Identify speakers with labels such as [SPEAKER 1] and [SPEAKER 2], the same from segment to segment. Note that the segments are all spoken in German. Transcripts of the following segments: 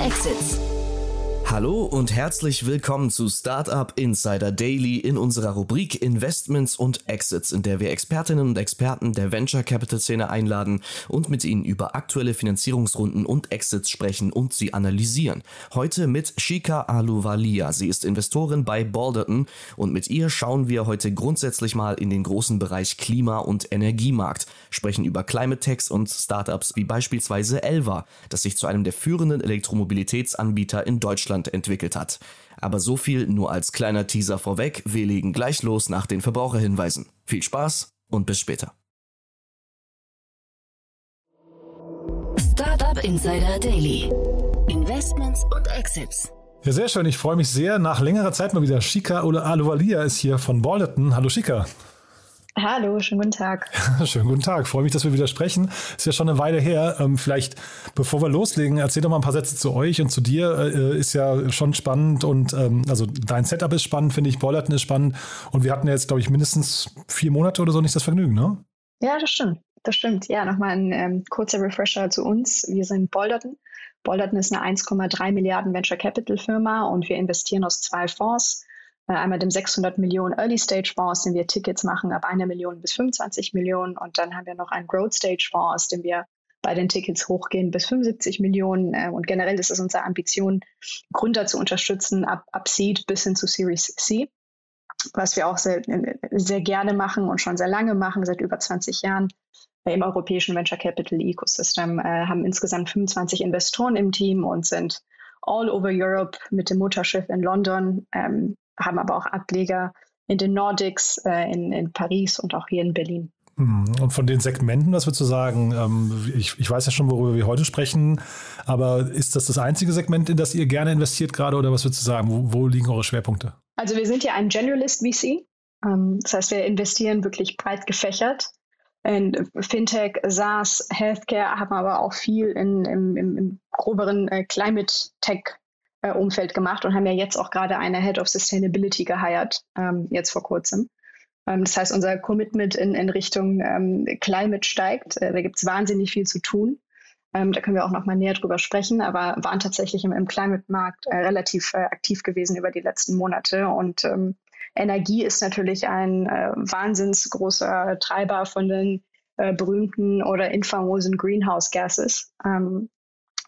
[SPEAKER 1] Exits.
[SPEAKER 2] Hallo und herzlich willkommen zu Startup Insider Daily in unserer Rubrik Investments und Exits, in der wir Expertinnen und Experten der Venture Capital Szene einladen und mit ihnen über aktuelle Finanzierungsrunden und Exits sprechen und sie analysieren. Heute mit Shika Aluvalia. Sie ist Investorin bei Balderton und mit ihr schauen wir heute grundsätzlich mal in den großen Bereich Klima- und Energiemarkt, sprechen über Climate Techs und Startups wie beispielsweise Elva, das sich zu einem der führenden Elektromobilitätsanbieter in Deutschland Deutschland entwickelt hat. Aber so viel nur als kleiner Teaser vorweg. Wir legen gleich los nach den Verbraucherhinweisen. Viel Spaß und bis später.
[SPEAKER 1] Startup Insider Daily. Investments und Exits.
[SPEAKER 3] Ja, sehr schön. Ich freue mich sehr. Nach längerer Zeit mal wieder. Shika Aluvalia ist hier von Balderton. Hallo Shika.
[SPEAKER 4] Hallo, schönen guten Tag.
[SPEAKER 3] schönen guten Tag. Freue mich, dass wir wieder sprechen. Ist ja schon eine Weile her. Ähm, vielleicht, bevor wir loslegen, erzähl doch mal ein paar Sätze zu euch und zu dir. Äh, ist ja schon spannend und ähm, also dein Setup ist spannend, finde ich. Bollerton ist spannend. Und wir hatten jetzt, glaube ich, mindestens vier Monate oder so nicht das Vergnügen, ne?
[SPEAKER 4] Ja, das stimmt. Das stimmt. Ja, nochmal ein ähm, kurzer Refresher zu uns. Wir sind Bolderton. Bolderton ist eine 1,3 Milliarden Venture Capital Firma und wir investieren aus zwei Fonds. Äh, einmal dem 600 Millionen Early Stage Fonds, den wir Tickets machen ab einer Million bis 25 Millionen. Und dann haben wir noch einen Growth Stage Fonds, dem wir bei den Tickets hochgehen bis 75 Millionen. Äh, und generell ist es unsere Ambition, Gründer zu unterstützen, ab, ab Seed bis hin zu Series C, was wir auch sehr, sehr gerne machen und schon sehr lange machen, seit über 20 Jahren im europäischen Venture Capital Ecosystem, äh, haben insgesamt 25 Investoren im Team und sind all over Europe mit dem Mutterschiff in London ähm, haben aber auch Ableger in den Nordics, äh, in, in Paris und auch hier in Berlin.
[SPEAKER 3] Hm, und von den Segmenten, was würdest du sagen? Ähm, ich, ich, weiß ja schon, worüber wir heute sprechen, aber ist das das einzige Segment, in das ihr gerne investiert gerade oder was würdest du sagen? Wo, wo liegen eure Schwerpunkte?
[SPEAKER 4] Also wir sind ja ein Generalist VC. Ähm, das heißt, wir investieren wirklich breit gefächert. In Fintech, SaaS, Healthcare haben aber auch viel in, im, im, im groberen äh, Climate Tech äh, Umfeld gemacht und haben ja jetzt auch gerade eine Head of Sustainability geheiert, ähm, jetzt vor kurzem. Ähm, das heißt, unser Commitment in, in Richtung ähm, Climate steigt. Äh, da gibt es wahnsinnig viel zu tun. Ähm, da können wir auch noch mal näher drüber sprechen, aber waren tatsächlich im, im Climate-Markt äh, relativ äh, aktiv gewesen über die letzten Monate. Und ähm, Energie ist natürlich ein äh, wahnsinns großer Treiber von den äh, berühmten oder infamosen Greenhouse Gases. Ähm,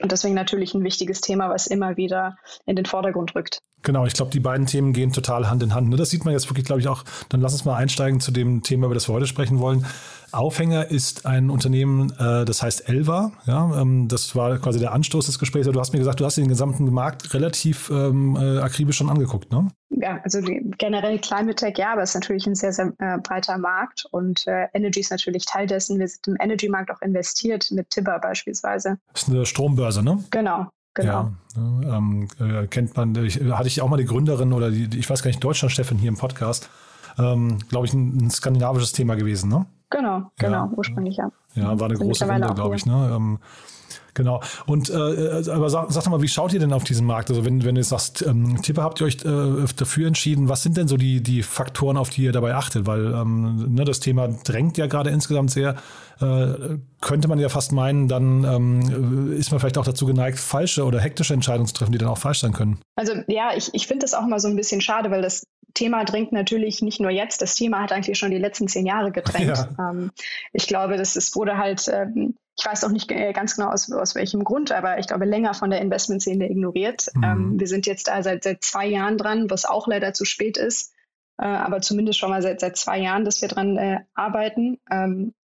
[SPEAKER 4] und deswegen natürlich ein wichtiges Thema, was immer wieder in den Vordergrund rückt.
[SPEAKER 3] Genau, ich glaube, die beiden Themen gehen total Hand in Hand. Ne? Das sieht man jetzt wirklich, glaube ich, auch. Dann lass uns mal einsteigen zu dem Thema, über das wir heute sprechen wollen. Aufhänger ist ein Unternehmen, äh, das heißt Elva. Ja, ähm, das war quasi der Anstoß des Gesprächs. Du hast mir gesagt, du hast den gesamten Markt relativ ähm, äh, akribisch schon angeguckt, ne?
[SPEAKER 4] Ja, also generell Climate Tech, ja, aber es ist natürlich ein sehr, sehr äh, breiter Markt und Energy ist natürlich Teil dessen. Wir sind im Energy-Markt auch investiert, mit Tibber beispielsweise.
[SPEAKER 3] Das ist eine Strombörse, ne?
[SPEAKER 4] Genau. Genau.
[SPEAKER 3] Ja, ne, ähm, äh, kennt man, ich, hatte ich auch mal die Gründerin oder die, ich weiß gar nicht, Deutschland-Chefin hier im Podcast. Ähm, Glaube ich, ein, ein skandinavisches Thema gewesen, ne?
[SPEAKER 4] Genau, genau, ja, ursprünglich ja.
[SPEAKER 3] Ja, war eine große Runde, glaube ich. Ne? Ähm, genau. Und äh, äh, aber sag, sag doch mal, wie schaut ihr denn auf diesen Markt? Also wenn, wenn du sagst, ähm, Tippe, habt ihr euch äh, dafür entschieden, was sind denn so die, die Faktoren, auf die ihr dabei achtet? Weil ähm, ne, das Thema drängt ja gerade insgesamt sehr. Äh, könnte man ja fast meinen, dann ähm, ist man vielleicht auch dazu geneigt, falsche oder hektische Entscheidungen zu treffen, die dann auch falsch sein können.
[SPEAKER 4] Also ja, ich, ich finde das auch mal so ein bisschen schade, weil das Thema drängt natürlich nicht nur jetzt, das Thema hat eigentlich schon die letzten zehn Jahre gedrängt. Ja. Ähm, ich glaube, das ist, wurde halt, ähm, ich weiß auch nicht äh, ganz genau aus, aus welchem Grund, aber ich glaube, länger von der Investmentszene ignoriert. Mhm. Ähm, wir sind jetzt da seit, seit zwei Jahren dran, was auch leider zu spät ist, äh, aber zumindest schon mal seit, seit zwei Jahren, dass wir dran äh, arbeiten. Ähm,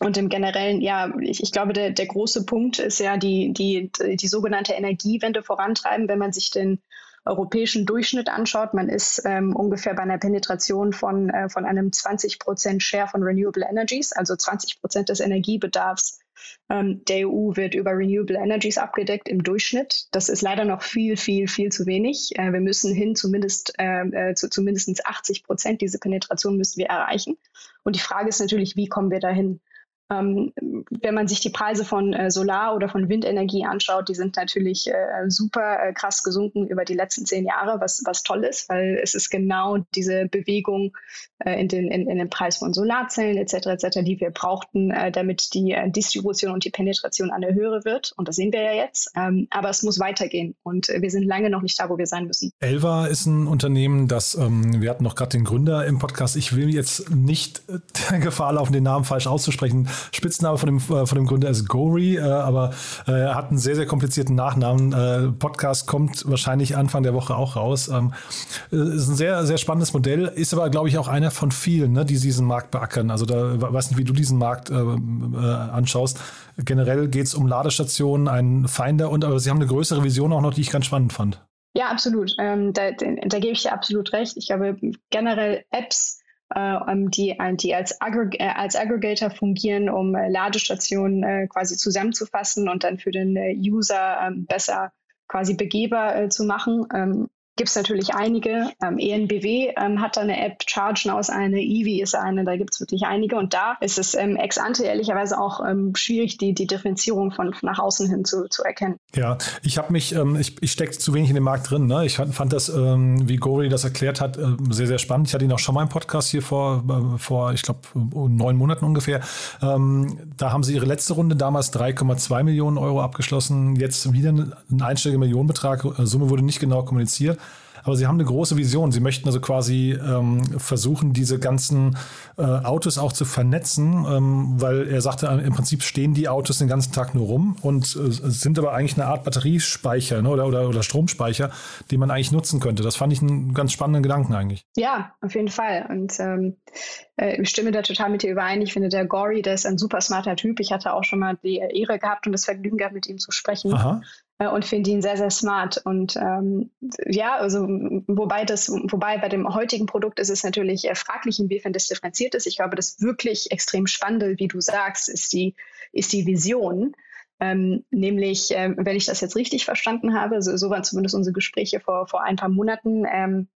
[SPEAKER 4] und im Generellen, ja, ich, ich glaube, der, der große Punkt ist ja die, die, die sogenannte Energiewende vorantreiben, wenn man sich den europäischen Durchschnitt anschaut, man ist ähm, ungefähr bei einer Penetration von, äh, von einem 20 Prozent Share von Renewable Energies, also 20 Prozent des Energiebedarfs ähm, der EU wird über Renewable Energies abgedeckt im Durchschnitt. Das ist leider noch viel, viel, viel zu wenig. Äh, wir müssen hin zumindest äh, äh zu zumindest 80 Prozent. Diese Penetration müssen wir erreichen. Und die Frage ist natürlich, wie kommen wir dahin? Ähm, wenn man sich die Preise von äh, Solar- oder von Windenergie anschaut, die sind natürlich äh, super äh, krass gesunken über die letzten zehn Jahre, was, was toll ist, weil es ist genau diese Bewegung äh, in, den, in, in den Preis von Solarzellen etc. etc., die wir brauchten, äh, damit die äh, Distribution und die Penetration eine höhere wird. Und das sehen wir ja jetzt. Ähm, aber es muss weitergehen und wir sind lange noch nicht da, wo wir sein müssen.
[SPEAKER 3] Elva ist ein Unternehmen, das, ähm, wir hatten noch gerade den Gründer im Podcast. Ich will jetzt nicht der Gefahr laufen, den Namen falsch auszusprechen. Spitzname von dem, äh, von dem Gründer ist Gory, äh, aber äh, er hat einen sehr, sehr komplizierten Nachnamen. Podcast kommt wahrscheinlich Anfang der Woche auch raus. Ähm, äh, ist ein sehr, sehr spannendes Modell, ist aber, glaube ich, auch einer von vielen, ne, die diesen Markt beackern. Also da weiß nicht, wie du diesen Markt anschaust. Generell geht es um Ladestationen, einen Finder und aber sie haben eine größere Vision auch noch, die ich ganz spannend fand.
[SPEAKER 4] Ja, absolut. Ähm, da, da, da, gebe ich dir absolut recht. Ich glaube, generell Apps die, äh, die als, Aggre äh, als Aggregator fungieren, um Ladestationen quasi zusammenzufassen und dann für den User ähm, besser quasi begehbar zu machen. Gibt es natürlich einige. Ähm, ENBW ähm, hat da eine App, Chargen aus eine, Eevee ist eine, da gibt es wirklich einige. Und da ist es ähm, ex ante ehrlicherweise auch ähm, schwierig, die, die Differenzierung von, nach außen hin zu, zu erkennen.
[SPEAKER 3] Ja, ich habe mich, ähm, ich, ich stecke zu wenig in dem Markt drin. Ne? Ich fand, fand das, ähm, wie Gori das erklärt hat, sehr, sehr spannend. Ich hatte ihn auch schon mal im Podcast hier vor, äh, vor ich glaube, neun Monaten ungefähr. da haben sie ihre letzte Runde damals 3,2 Millionen Euro abgeschlossen. Jetzt wieder ein einstelliger Millionenbetrag. Äh, Summe wurde nicht genau kommuniziert. Aber sie haben eine große Vision. Sie möchten also quasi ähm, versuchen, diese ganzen äh, Autos auch zu vernetzen, ähm, weil er sagte, im Prinzip stehen die Autos den ganzen Tag nur rum und äh, sind aber eigentlich eine Art Batteriespeicher ne, oder, oder, oder Stromspeicher, den man eigentlich nutzen könnte. Das fand ich einen ganz spannenden Gedanken eigentlich.
[SPEAKER 4] Ja, auf jeden Fall. Und ähm, äh, ich stimme da total mit dir überein. Ich finde, der Gory, der ist ein super smarter Typ. Ich hatte auch schon mal die Ehre gehabt und das Vergnügen gehabt, mit ihm zu sprechen. Aha. Äh, und finde ihn sehr, sehr smart. Und ähm, ja, also wobei das, wobei bei dem heutigen Produkt ist es natürlich fraglich, inwiefern das differenziert ist. Ich glaube, das wirklich extrem Spannende, wie du sagst, ist die, ist die Vision. Ähm, nämlich, ähm, wenn ich das jetzt richtig verstanden habe, so, so waren zumindest unsere Gespräche vor, vor ein paar Monaten, ähm,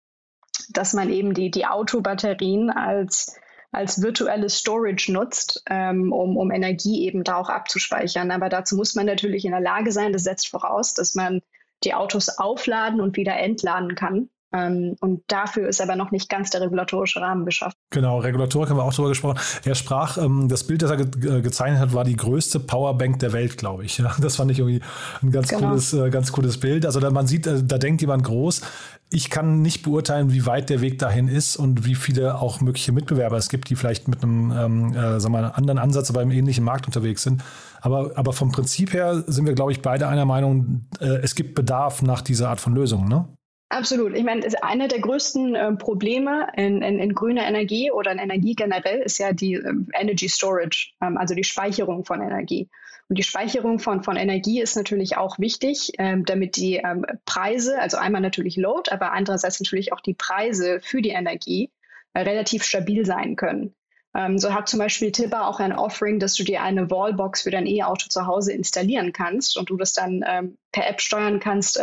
[SPEAKER 4] dass man eben die, die Autobatterien als als virtuelles Storage nutzt, ähm, um, um Energie eben da auch abzuspeichern. Aber dazu muss man natürlich in der Lage sein, das setzt voraus, dass man die Autos aufladen und wieder entladen kann. Ähm, und dafür ist aber noch nicht ganz der regulatorische Rahmen geschaffen.
[SPEAKER 3] Genau, Regulatorik haben wir auch darüber gesprochen. Er sprach, ähm, das Bild, das er ge äh, gezeichnet hat, war die größte Powerbank der Welt, glaube ich. Ja, das fand ich irgendwie ein ganz, genau. cooles, äh, ganz cooles Bild. Also da, man sieht, äh, da denkt jemand groß. Ich kann nicht beurteilen, wie weit der Weg dahin ist und wie viele auch mögliche Mitbewerber es gibt, die vielleicht mit einem ähm, äh, sagen wir, anderen Ansatz, aber im ähnlichen Markt unterwegs sind. Aber, aber vom Prinzip her sind wir, glaube ich, beide einer Meinung, äh, es gibt Bedarf nach dieser Art von Lösungen. Ne?
[SPEAKER 4] Absolut. Ich meine, eine der größten äh, Probleme in, in, in, grüner Energie oder in Energie generell ist ja die ähm, Energy Storage, ähm, also die Speicherung von Energie. Und die Speicherung von, von Energie ist natürlich auch wichtig, ähm, damit die ähm, Preise, also einmal natürlich Load, aber andererseits natürlich auch die Preise für die Energie äh, relativ stabil sein können. Ähm, so hat zum Beispiel Tipper auch ein Offering, dass du dir eine Wallbox für dein E-Auto zu Hause installieren kannst und du das dann ähm, per App steuern kannst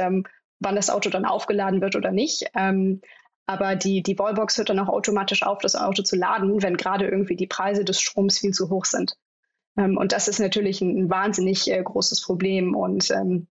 [SPEAKER 4] wann das Auto dann aufgeladen wird oder nicht. Ähm, aber die, die Wallbox hört dann auch automatisch auf, das Auto zu laden, wenn gerade irgendwie die Preise des Stroms viel zu hoch sind. Ähm, und das ist natürlich ein, ein wahnsinnig äh, großes Problem. Und ähm,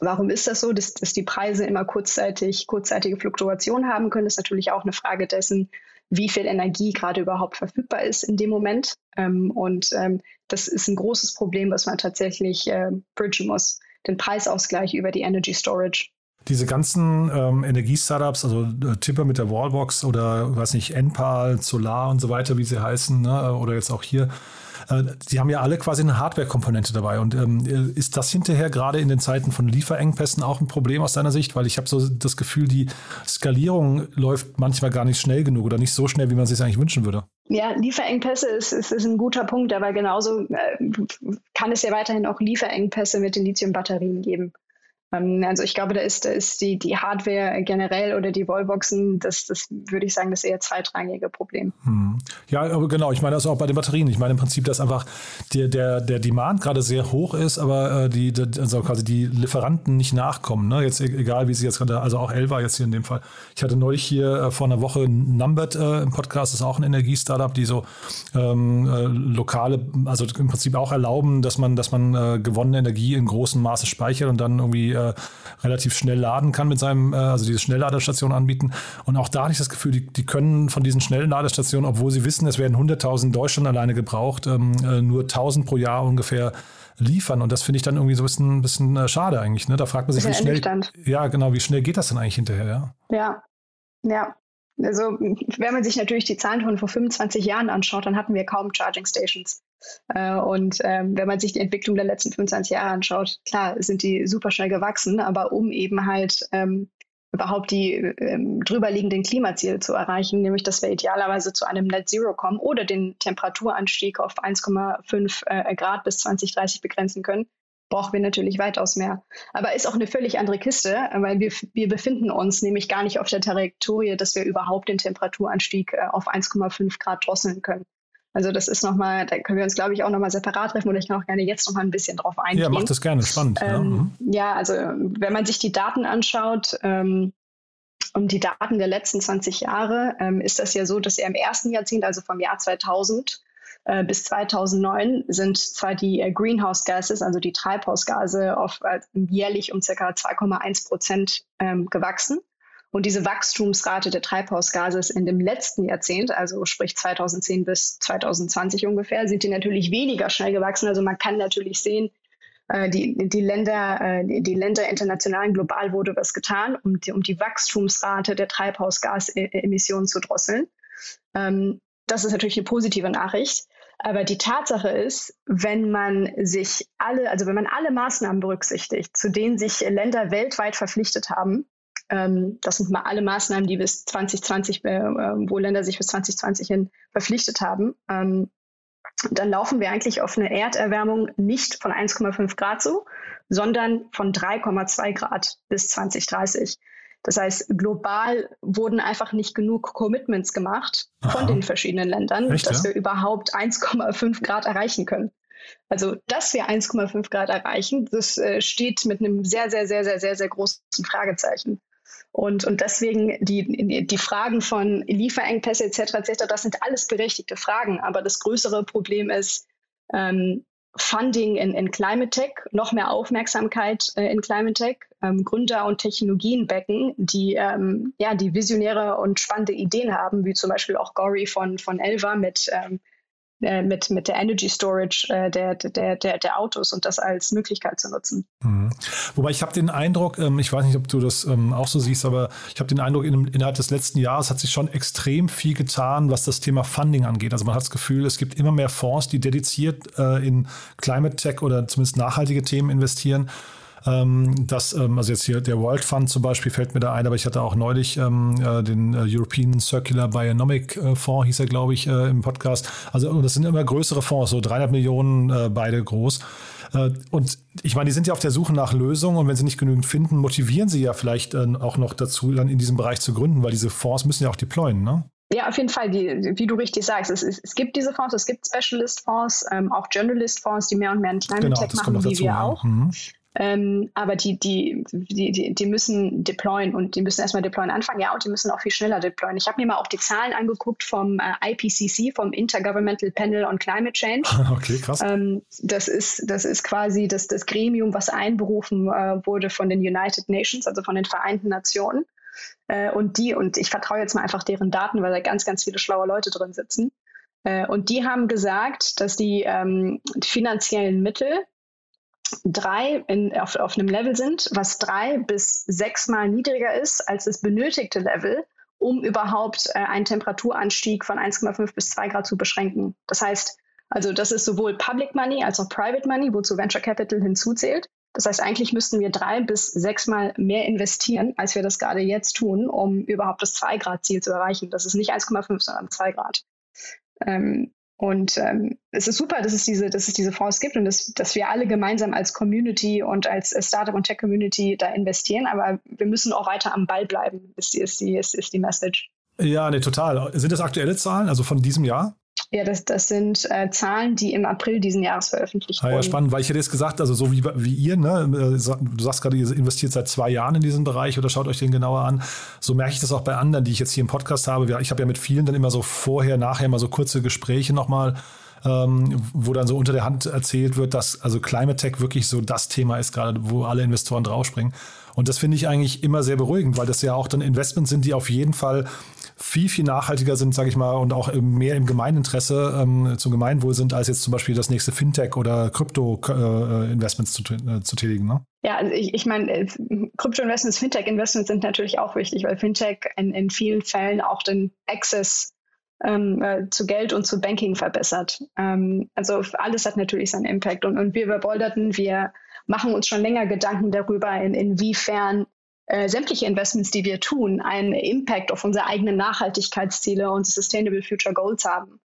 [SPEAKER 4] warum ist das so? Dass, dass die Preise immer kurzzeitig, kurzzeitige Fluktuationen haben können, ist natürlich auch eine Frage dessen, wie viel Energie gerade überhaupt verfügbar ist in dem Moment. Ähm, und ähm, das ist ein großes Problem, was man tatsächlich äh, bridgen muss. Den Preisausgleich über die Energy Storage
[SPEAKER 3] diese ganzen ähm, Energie-Startups, also äh, Tipper mit der Wallbox oder weiß nicht, Enpal, Solar und so weiter, wie sie heißen, ne? oder jetzt auch hier, äh, die haben ja alle quasi eine Hardware-Komponente dabei. Und ähm, ist das hinterher gerade in den Zeiten von Lieferengpässen auch ein Problem aus deiner Sicht? Weil ich habe so das Gefühl, die Skalierung läuft manchmal gar nicht schnell genug oder nicht so schnell, wie man sich eigentlich wünschen würde.
[SPEAKER 4] Ja, Lieferengpässe ist, ist, ist ein guter Punkt, aber genauso äh, kann es ja weiterhin auch Lieferengpässe mit den Lithium-Batterien geben. Ähm, also ich glaube, da ist, da ist die, die Hardware generell oder die Wallboxen, das, das würde ich sagen, das eher zweitrangige Problem.
[SPEAKER 3] Hm. Ja, aber genau, ich meine das auch bei den Batterien. Ich meine im Prinzip, dass einfach der, der, der Demand gerade sehr hoch ist, aber äh, die, also quasi die Lieferanten nicht nachkommen. Ne? Jetzt e-, egal, wie sie jetzt gerade, also auch Elva jetzt hier in dem Fall. Ich hatte neulich hier äh, vor einer Woche Numbert äh, im Podcast, das ist auch ein Energiestartup, die so ähm, äh, lokale, also im Prinzip auch erlauben, dass man, dass man äh, gewonnene Energie in großem Maße speichert und dann irgendwie äh, relativ schnell laden kann mit seinem, äh, also diese Schnellladestationen anbieten. Und auch da hatte ich das Gefühl, die, die können von diesen Schnellladestationen, obwohl sie wissen, es werden 100.000 in Deutschland alleine gebraucht, ähm, äh, nur 1.000 pro Jahr ungefähr liefern. Und das finde ich dann irgendwie so ein bisschen, bisschen äh, schade eigentlich. Ne? Da fragt man sich, wie schnell. Ja, genau, wie schnell geht das denn eigentlich hinterher?
[SPEAKER 4] Ja, ja. ja. Also, wenn man sich natürlich die Zahlen von vor 25 Jahren anschaut, dann hatten wir kaum Charging Stations. Äh, und ähm, wenn man sich die Entwicklung der letzten 25 Jahre anschaut, klar sind die super schnell gewachsen, aber um eben halt ähm, überhaupt die ähm, drüberliegenden Klimaziele zu erreichen, nämlich dass wir idealerweise zu einem Net Zero kommen oder den Temperaturanstieg auf 1,5 äh, Grad bis 2030 begrenzen können, brauchen wir natürlich weitaus mehr. Aber ist auch eine völlig andere Kiste, weil wir, wir befinden uns nämlich gar nicht auf der Trajektorie, dass wir überhaupt den Temperaturanstieg äh, auf 1,5 Grad drosseln können. Also das ist nochmal, da können wir uns, glaube ich, auch nochmal separat treffen oder ich kann auch gerne jetzt nochmal ein bisschen drauf eingehen.
[SPEAKER 3] Ja, macht das gerne, spannend.
[SPEAKER 4] Ähm, ja. Mhm. ja. also wenn man sich die Daten anschaut, ähm, um die Daten der letzten 20 Jahre, ähm, ist das ja so, dass er im ersten Jahrzehnt, also vom Jahr 2000 äh, bis 2009, sind zwar die äh, Greenhouse Gases, also die Treibhausgase, auf, äh, jährlich um ca. 2,1 Prozent ähm, gewachsen. Und diese Wachstumsrate der Treibhausgase ist in dem letzten Jahrzehnt, also sprich 2010 bis 2020 ungefähr, sind die natürlich weniger schnell gewachsen. Also man kann natürlich sehen, äh, die, die Länder, äh, die Länder international, global wurde was getan, um die, um die Wachstumsrate der Treibhausgasemissionen zu drosseln. Ähm, das ist natürlich eine positive Nachricht. Aber die Tatsache ist, wenn man sich alle, also wenn man alle Maßnahmen berücksichtigt, zu denen sich Länder weltweit verpflichtet haben, ähm, das sind mal alle Maßnahmen, die bis 2020, äh, wo Länder sich bis 2020 hin verpflichtet haben. Ähm, dann laufen wir eigentlich auf eine Erderwärmung nicht von 1,5 Grad zu, sondern von 3,2 Grad bis 2030. Das heißt, global wurden einfach nicht genug Commitments gemacht Aha. von den verschiedenen Ländern, Echt, dass ja? wir überhaupt 1,5 Grad erreichen können. Also, dass wir 1,5 Grad erreichen, das äh, steht mit einem sehr, sehr, sehr, sehr, sehr, sehr großen Fragezeichen. Und, und deswegen die, die Fragen von Lieferengpässe etc. etc. Das sind alles berechtigte Fragen. Aber das größere Problem ist ähm, Funding in, in Climate Tech, noch mehr Aufmerksamkeit äh, in Climate Tech, ähm, Gründer und Technologienbecken, die ähm, ja die visionäre und spannende Ideen haben, wie zum Beispiel auch Gory von von Elva mit ähm, äh, mit, mit der Energy Storage äh, der, der, der, der Autos und das als Möglichkeit zu nutzen.
[SPEAKER 3] Mhm. Wobei ich habe den Eindruck, ähm, ich weiß nicht, ob du das ähm, auch so siehst, aber ich habe den Eindruck, in, innerhalb des letzten Jahres hat sich schon extrem viel getan, was das Thema Funding angeht. Also man hat das Gefühl, es gibt immer mehr Fonds, die dediziert äh, in Climate Tech oder zumindest nachhaltige Themen investieren. Ähm, das, ähm, also jetzt hier der World Fund zum Beispiel fällt mir da ein, aber ich hatte auch neulich ähm, äh, den äh, European Circular Bionomic äh, Fonds, hieß er, glaube ich, äh, im Podcast. Also das sind immer größere Fonds, so 300 Millionen äh, beide groß. Äh, und ich meine, die sind ja auf der Suche nach Lösungen und wenn sie nicht genügend finden, motivieren sie ja vielleicht auch noch dazu, dann in diesem Bereich zu gründen, weil diese Fonds müssen ja auch deployen, ne?
[SPEAKER 4] Ja, auf jeden Fall, die, wie du richtig sagst, es, es, gibt diese Fonds, es gibt Specialist-Fonds, ähm, auch Journalist-Fonds, die mehr und mehr in Climate genau, Tech machen, wie wir ja. auch. Mhm. Ähm, aber die, die, die, die müssen deployen und die müssen erstmal deployen anfangen, ja, und die müssen auch viel schneller deployen. Ich habe mir mal auch die Zahlen angeguckt vom äh, IPCC, vom Intergovernmental Panel on Climate Change.
[SPEAKER 3] Okay, krass.
[SPEAKER 4] Ähm, das, ist, das ist quasi das, das Gremium, was einberufen äh, wurde von den United Nations, also von den Vereinten Nationen. Äh, und die, und ich vertraue jetzt mal einfach deren Daten, weil da ganz, ganz viele schlaue Leute drin sitzen. Äh, und die haben gesagt, dass die, ähm, die finanziellen Mittel, drei in, auf, auf einem Level sind, was drei bis sechsmal niedriger ist als das benötigte Level, um überhaupt äh, einen Temperaturanstieg von 1,5 bis 2 Grad zu beschränken. Das heißt, also das ist sowohl Public Money als auch Private Money, wozu Venture Capital hinzuzählt. Das heißt, eigentlich müssten wir drei bis sechsmal mehr investieren, als wir das gerade jetzt tun, um überhaupt das 2-Grad-Ziel zu erreichen. Das ist nicht 1,5, sondern 2 Grad. Ähm, Und ähm, es ist super, dass es diese, dass es diese Fonds gibt und dass, dass wir alle gemeinsam als Community und als Startup und Tech Community da investieren. Aber wir müssen auch weiter am Ball bleiben, ist die, ist die, ist, ist die Message.
[SPEAKER 3] Ja, nee, total. Sind das aktuelle Zahlen, also von diesem Jahr?
[SPEAKER 4] Ja, das, das sind äh, Zahlen, die im April diesen Jahres veröffentlicht wurden.
[SPEAKER 3] Ah, ja, spannend, weil ich hätte jetzt gesagt, also so wie, wie ihr, ne, äh, du sagst gerade, ihr investiert seit zwei Jahren in diesen Bereich oder schaut euch den genauer an. So merke ich das auch bei anderen, die ich jetzt hier im Podcast habe. Ich habe ja mit vielen dann immer so vorher, nachher mal so kurze Gespräche nochmal, ähm, wo dann so unter der Hand erzählt wird, dass also Climate Tech wirklich so das Thema ist, gerade wo alle Investoren draufspringen. Und das finde ich eigentlich immer sehr beruhigend, weil das ja auch dann Investments sind, die auf jeden Fall viel, viel nachhaltiger sind, sage ich mal, und auch mehr im Gemeininteresse ähm, zum Gemeinwohl sind, als jetzt zum Beispiel das nächste Fintech oder Krypto-Investments äh, zu, äh, zu tätigen. Ne?
[SPEAKER 4] Ja, also ich, ich meine, Krypto-Investments, Fintech-Investments sind natürlich auch wichtig, weil Fintech in, in vielen Fällen auch den Access ähm, äh, zu Geld und zu Banking verbessert. Ähm, also alles hat natürlich seinen Impact. Und, und wir bei Bolderton, wir machen uns schon länger Gedanken darüber, in, inwiefern äh, sämtliche Investments, die wir tun, einen Impact auf unsere eigenen Nachhaltigkeitsziele und Sustainable Future Goals haben.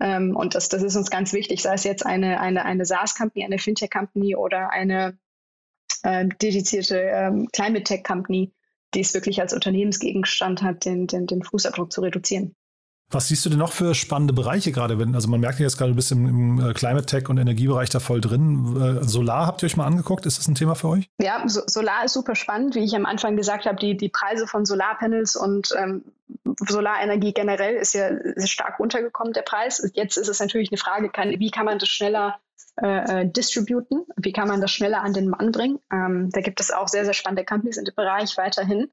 [SPEAKER 4] Ähm, und das, das ist uns ganz wichtig, sei es jetzt eine, eine, eine SaaS-Company, eine Fintech-Company oder eine äh, dedizierte ähm, Climate Tech-Company, die es wirklich als Unternehmensgegenstand hat, den, den, den Fußabdruck zu reduzieren.
[SPEAKER 3] Was siehst du denn noch für spannende Bereiche gerade? Wenn, also man merkt ja jetzt gerade, du bist im, im äh, Climate Tech und Energiebereich da voll drin. Äh, Solar habt ihr euch mal angeguckt? Ist das ein Thema für euch?
[SPEAKER 4] Ja, so, Solar ist super spannend. Wie ich am Anfang gesagt habe, die, die Preise von Solarpanels und ähm, Solarenergie generell ist ja stark runtergekommen, der Preis. Jetzt ist es natürlich eine Frage, kann, wie kann man das schneller äh, äh, distributen? Wie kann man das schneller an den Mann bringen? Ähm, da gibt es auch sehr, sehr spannende Companies in dem Bereich weiterhin.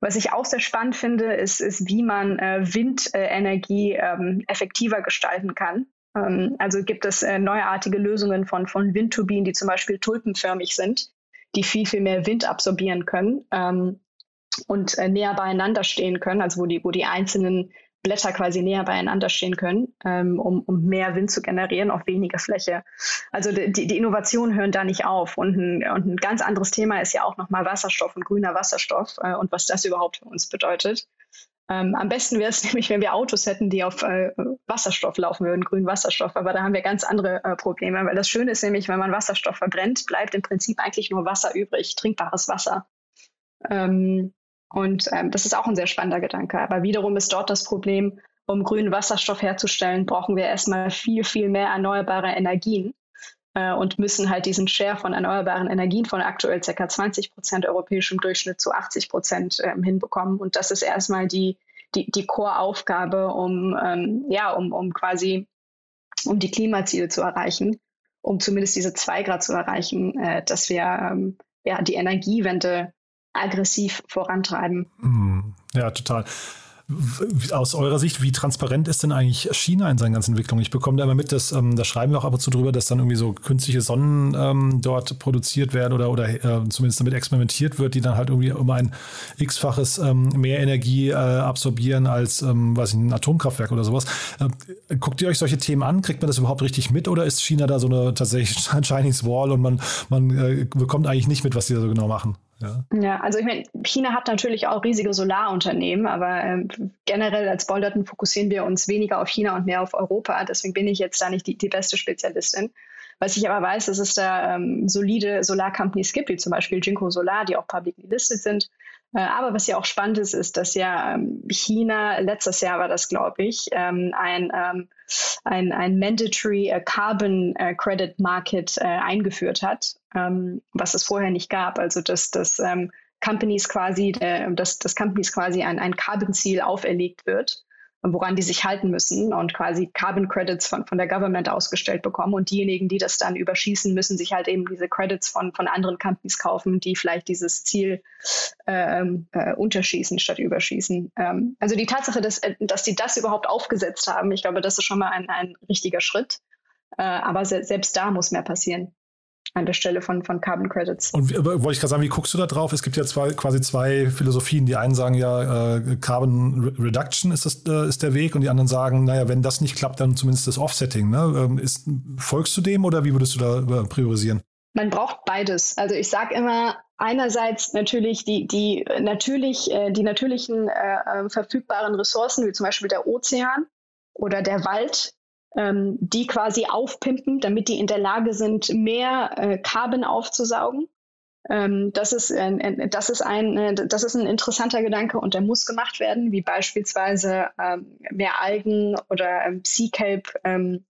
[SPEAKER 4] Was ich auch sehr spannend finde, ist, ist wie man äh, Windenergie ähm, effektiver gestalten kann. Ähm, also gibt es äh, neuartige Lösungen von, von Windturbinen, die zum Beispiel tulpenförmig sind, die viel, viel mehr Wind absorbieren können ähm, und äh, näher beieinander stehen können, also wo die, wo die einzelnen Blätter quasi näher beieinander stehen können, ähm, um, um mehr Wind zu generieren auf weniger Fläche. Also die, die Innovationen hören da nicht auf. Und ein, und ein ganz anderes Thema ist ja auch nochmal Wasserstoff und grüner Wasserstoff äh, und was das überhaupt für uns bedeutet. Ähm, am besten wäre es nämlich, wenn wir Autos hätten, die auf äh, Wasserstoff laufen würden, grünen Wasserstoff. Aber da haben wir ganz andere äh, Probleme, weil das Schöne ist nämlich, wenn man Wasserstoff verbrennt, bleibt im Prinzip eigentlich nur Wasser übrig, trinkbares Wasser. Ähm, und ähm, das ist auch ein sehr spannender Gedanke. Aber wiederum ist dort das Problem, um grünen Wasserstoff herzustellen, brauchen wir erstmal viel, viel mehr erneuerbare Energien äh, und müssen halt diesen Share von erneuerbaren Energien von aktuell ca. 20 Prozent europäischem Durchschnitt zu 80 Prozent äh, hinbekommen. Und das ist erstmal die, die, die Core-Aufgabe, um, ähm, ja, um, um quasi um die Klimaziele zu erreichen, um zumindest diese zwei Grad zu erreichen, äh, dass wir ähm, ja, die Energiewende aggressiv vorantreiben.
[SPEAKER 3] Hm, ja, total. Aus eurer Sicht, wie transparent ist denn eigentlich China in seinen ganzen Entwicklungen? Ich bekomme da immer mit, dass, ähm, da schreiben wir auch ab und zu drüber, dass dann irgendwie so künstliche Sonnen ähm, dort produziert werden oder, oder äh, zumindest damit experimentiert wird, die dann halt irgendwie um ein x-faches ähm, mehr Energie äh, absorbieren als, ähm, weiß ich, ein Atomkraftwerk oder sowas. Äh, guckt ihr euch solche Themen an? Kriegt man das überhaupt richtig mit oder ist China da so eine tatsächlich Chinese Wall und man, man äh, bekommt eigentlich nicht mit, was die da so genau machen?
[SPEAKER 4] Ja, ja also ich meine, China hat natürlich auch riesige Solarunternehmen, aber ähm, generell als Bolderton fokussieren wir uns weniger auf China und mehr auf Europa. Deswegen bin ich jetzt da nicht die, die beste Spezialistin. Was ich aber weiß, dass es da ähm, solide Solar-Companies gibt, wie zum Beispiel Jinko Solar, die auch publicly listed sind. Äh, aber was ja auch spannend ist, ist, dass ja ähm, China, letztes Jahr war das, glaube ich, ähm, ein, ähm, ein, ein Mandatory äh, Carbon äh, Credit Market äh, eingeführt hat, ähm, was es vorher nicht gab. Also dass, dass ähm, Companies quasi, äh, dass, dass Companies quasi ein, ein Carbon-Ziel auferlegt wird woran die sich halten müssen und quasi Carbon Credits von, von der Government ausgestellt bekommen. Und diejenigen, die das dann überschießen, müssen sich halt eben diese Credits von, von anderen Companies kaufen, die vielleicht dieses Ziel ähm, äh, unterschießen statt überschießen. Ähm, also die Tatsache, dass, äh, dass sie das überhaupt aufgesetzt haben, ich glaube, das ist schon mal ein, ein richtiger Schritt. Äh, aber se selbst da muss mehr passieren an der Stelle von, von Carbon Credits.
[SPEAKER 3] Und wollte ich gerade sagen, wie guckst du da drauf? Es gibt ja zwei, quasi zwei Philosophien. Die einen sagen ja, äh, Carbon Reduction ist, das, äh, ist der Weg und die anderen sagen, naja, wenn das nicht klappt, dann zumindest das Offsetting. Ne? Ähm, ist, folgst du dem oder wie würdest du da äh, priorisieren?
[SPEAKER 4] Man braucht beides. Also ich sage immer, einerseits natürlich die, die, natürlich, äh, die natürlichen äh, verfügbaren Ressourcen, wie zum Beispiel der Ozean oder der Wald, ähm, die quasi aufpimpen, damit die in der Lage sind, mehr äh, Carbon aufzusaugen. Ähm, das, ist, äh, das, ist ein, äh, das ist ein interessanter Gedanke und der muss gemacht werden, wie beispielsweise ähm, mehr Algen oder ähm, Sea Kelp ähm,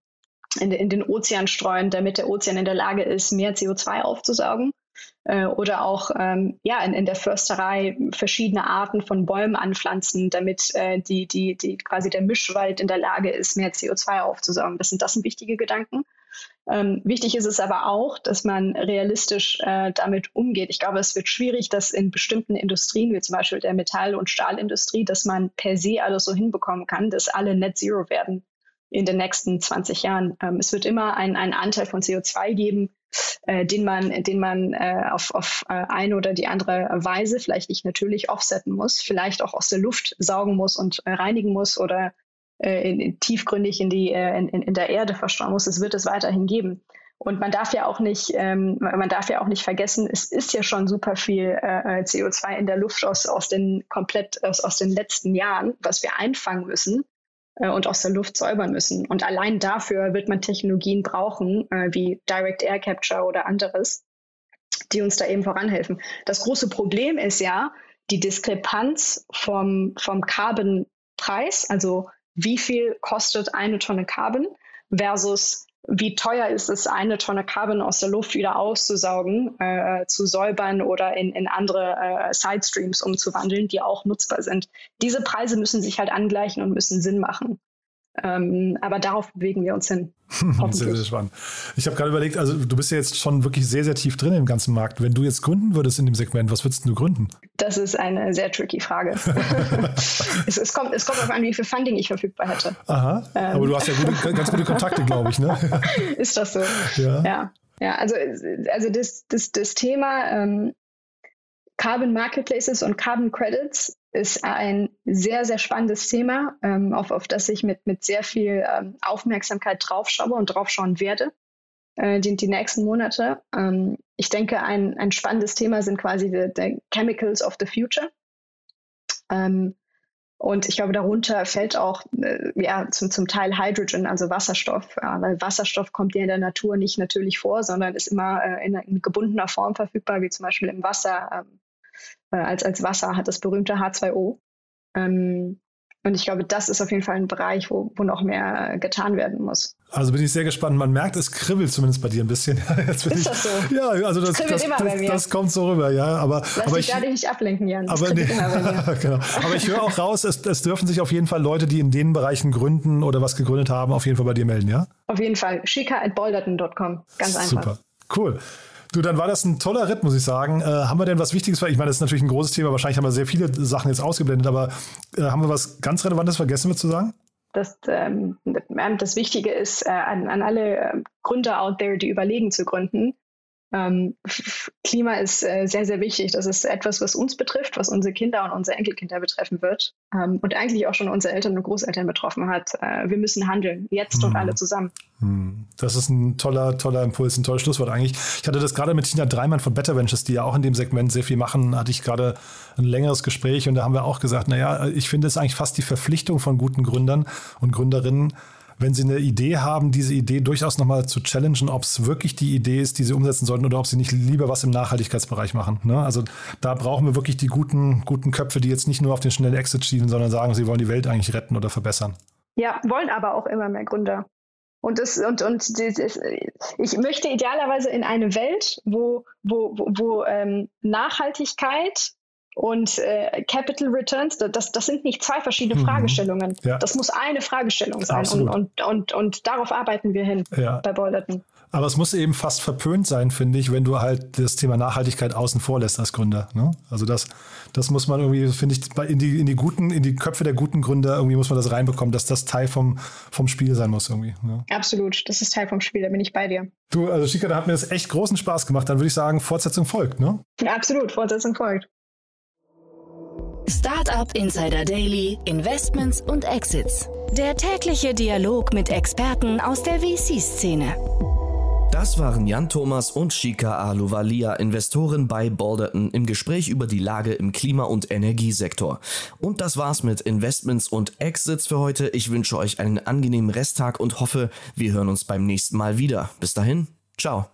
[SPEAKER 4] in, in, den Ozean streuen, damit der Ozean in der Lage ist, mehr CO2 aufzusaugen. Äh, oder auch ähm, ja, in, in, der Försterei verschiedene Arten von Bäumen anpflanzen, damit äh, die, die, die quasi der Mischwald in der Lage ist, mehr CO2 aufzusaugen. Das sind, das sind wichtige Gedanken. Ähm, wichtig ist es aber auch, dass man realistisch äh, damit umgeht. Ich glaube, es wird schwierig, dass in bestimmten Industrien, wie zum Beispiel der Metall- und Stahlindustrie, dass man per se alles so hinbekommen kann, dass alle Net Zero werden in den nächsten 20 Jahren. Ähm, es wird immer einen, einen Anteil von CO2 geben, äh, den man, den man äh, auf, auf äh, eine oder die andere Weise, vielleicht nicht natürlich offsetten muss, vielleicht auch aus der Luft saugen muss und äh, reinigen muss oder äh, in, in, tiefgründig in, die, äh, in, in der Erde verstauen muss. Es wird es weiterhin geben. Und man darf ja auch nicht, ähm, man darf ja auch nicht vergessen, es ist ja schon super viel äh, CO2 in der Luft aus, aus den komplett aus, aus den letzten Jahren, was wir einfangen müssen äh, und aus der Luft säubern müssen. Und allein dafür wird man Technologien brauchen, äh, wie Direct Air Capture oder anderes, die uns da eben voranhelfen. Das große Problem ist ja die Diskrepanz vom, vom Carbon-Preis, also wie viel kostet eine Tonne Carbon versus wie teuer ist es, eine Tonne Carbon aus der Luft wieder auszusaugen, äh, zu säubern oder in, in andere äh, Sidestreams umzuwandeln, die auch nutzbar sind. Diese Preise müssen sich halt angleichen und müssen Sinn machen. Ähm, aber darauf bewegen wir uns hin.
[SPEAKER 3] sehr, sehr spannend. Ich habe gerade überlegt, also du bist ja jetzt schon wirklich sehr, sehr tief drin im ganzen Markt. Wenn du jetzt gründen würdest in dem Segment, was würdest du gründen?
[SPEAKER 4] Das ist eine sehr tricky Frage. es, es, kommt, es kommt darauf an, wie viel Funding ich verfügbar hätte.
[SPEAKER 3] Aha, ähm. aber du hast ja gute, ganz gute Kontakte, glaube ich, ne?
[SPEAKER 4] ist das so? Ja. Ja, ja also, also das, das, das Thema ähm, Carbon Marketplaces und Carbon Credits ist ein sehr, sehr spannendes Thema, ähm, auf, auf das ich mit, mit sehr viel ähm, Aufmerksamkeit draufschaue und draufschauen werde äh, die, die nächsten Monate. Ähm, ich denke, ein, ein spannendes Thema sind quasi die, Chemicals of the Future. Ähm, und ich glaube, darunter fällt auch äh, ja, zum, zum Teil Hydrogen, also Wasserstoff, ja, weil Wasserstoff kommt ja in der Natur nicht natürlich vor, sondern ist immer äh, in, in, gebundener Form verfügbar, wie zum Beispiel im Wasser. Äh, als, als Wasser hat, das berühmte H2O. Ähm, und ich glaube, das ist auf jeden Fall ein Bereich, wo, wo noch mehr getan werden muss.
[SPEAKER 3] Also bin ich sehr gespannt. Man merkt, es kribbelt zumindest bei dir ein bisschen.
[SPEAKER 4] ist ich, das so?
[SPEAKER 3] Ja, also das, das, das, das, kommt so rüber, ja. Aber,
[SPEAKER 4] Lass
[SPEAKER 3] aber
[SPEAKER 4] dich ich, nicht ablenken, Jan.
[SPEAKER 3] Aber, nee, genau. aber ich höre auch raus, es, es dürfen sich auf jeden Fall Leute, die in den Bereichen gründen oder was gegründet haben, auf jeden Fall bei dir melden, ja?
[SPEAKER 4] Auf jeden Fall. Shika at bolderton.com. Ganz einfach.
[SPEAKER 3] Super. Cool. Du, dann war das ein toller Ritt, muss ich sagen. Äh, haben wir denn was Wichtiges? Ich meine, das ist natürlich ein großes Thema. Wahrscheinlich haben wir sehr viele Sachen jetzt ausgeblendet, aber äh, haben wir was ganz Relevantes vergessen, wir zu sagen?
[SPEAKER 4] Das, ähm, das Wichtige ist äh, an, an alle äh, Gründer out there, die überlegen zu gründen, ähm, Klima ist äh, sehr, sehr wichtig. Das ist etwas, was uns betrifft, was unsere Kinder und unsere Enkelkinder betreffen wird ähm, und eigentlich auch schon unsere Eltern und Großeltern betroffen hat. Äh, wir müssen handeln, jetzt hm. und alle zusammen.
[SPEAKER 3] Hm. Das ist ein toller, toller Impuls, ein tolles Schlusswort eigentlich. Ich hatte das gerade mit Tina Dreimann von Better Ventures, die ja auch in dem Segment sehr viel machen, hatte ich gerade ein längeres Gespräch und da haben wir auch gesagt, naja, ich finde es eigentlich fast die Verpflichtung von guten Gründern und Gründerinnen, wenn Sie eine Idee haben, diese Idee durchaus nochmal zu challengen, ob es wirklich die Idee ist, die Sie umsetzen sollten oder ob Sie nicht lieber was im Nachhaltigkeitsbereich machen. Ne? Also da brauchen wir wirklich die guten, guten Köpfe, die jetzt nicht nur auf den schnellen Exit schielen, sondern sagen, sie wollen die Welt eigentlich retten oder verbessern.
[SPEAKER 4] Ja, wollen aber auch immer mehr Gründer. Und, das, und, und das, ich möchte idealerweise in eine Welt, wo, wo, wo, wo ähm, Nachhaltigkeit und äh, Capital Returns, das, das sind nicht zwei verschiedene mhm. Fragestellungen. Ja. Das muss eine Fragestellung sein. Und, und, und, und darauf arbeiten wir hin ja. bei Boulderton.
[SPEAKER 3] Aber es muss eben fast verpönt sein, finde ich, wenn du halt das Thema Nachhaltigkeit außen vor lässt als Gründer. Ne? Also das, das muss man irgendwie, finde ich, in die, in die guten, in die Köpfe der guten Gründer irgendwie muss man das reinbekommen, dass das Teil vom, vom Spiel sein muss irgendwie. Ne?
[SPEAKER 4] Absolut, das ist Teil vom Spiel, da bin ich bei dir.
[SPEAKER 3] Du, also Shika, da hat mir das echt großen Spaß gemacht. Dann würde ich sagen, Fortsetzung folgt, ne?
[SPEAKER 4] Absolut, Fortsetzung folgt.
[SPEAKER 1] Startup Insider Daily, Investments und Exits. Der tägliche Dialog mit Experten aus der VC-Szene.
[SPEAKER 2] Das waren Jan Thomas und Shika Aluvalia, Investoren bei Balderton, im Gespräch über die Lage im Klima- und Energiesektor. Und das war's mit Investments und Exits für heute. Ich wünsche euch einen angenehmen Resttag und hoffe, wir hören uns beim nächsten Mal wieder. Bis dahin, ciao.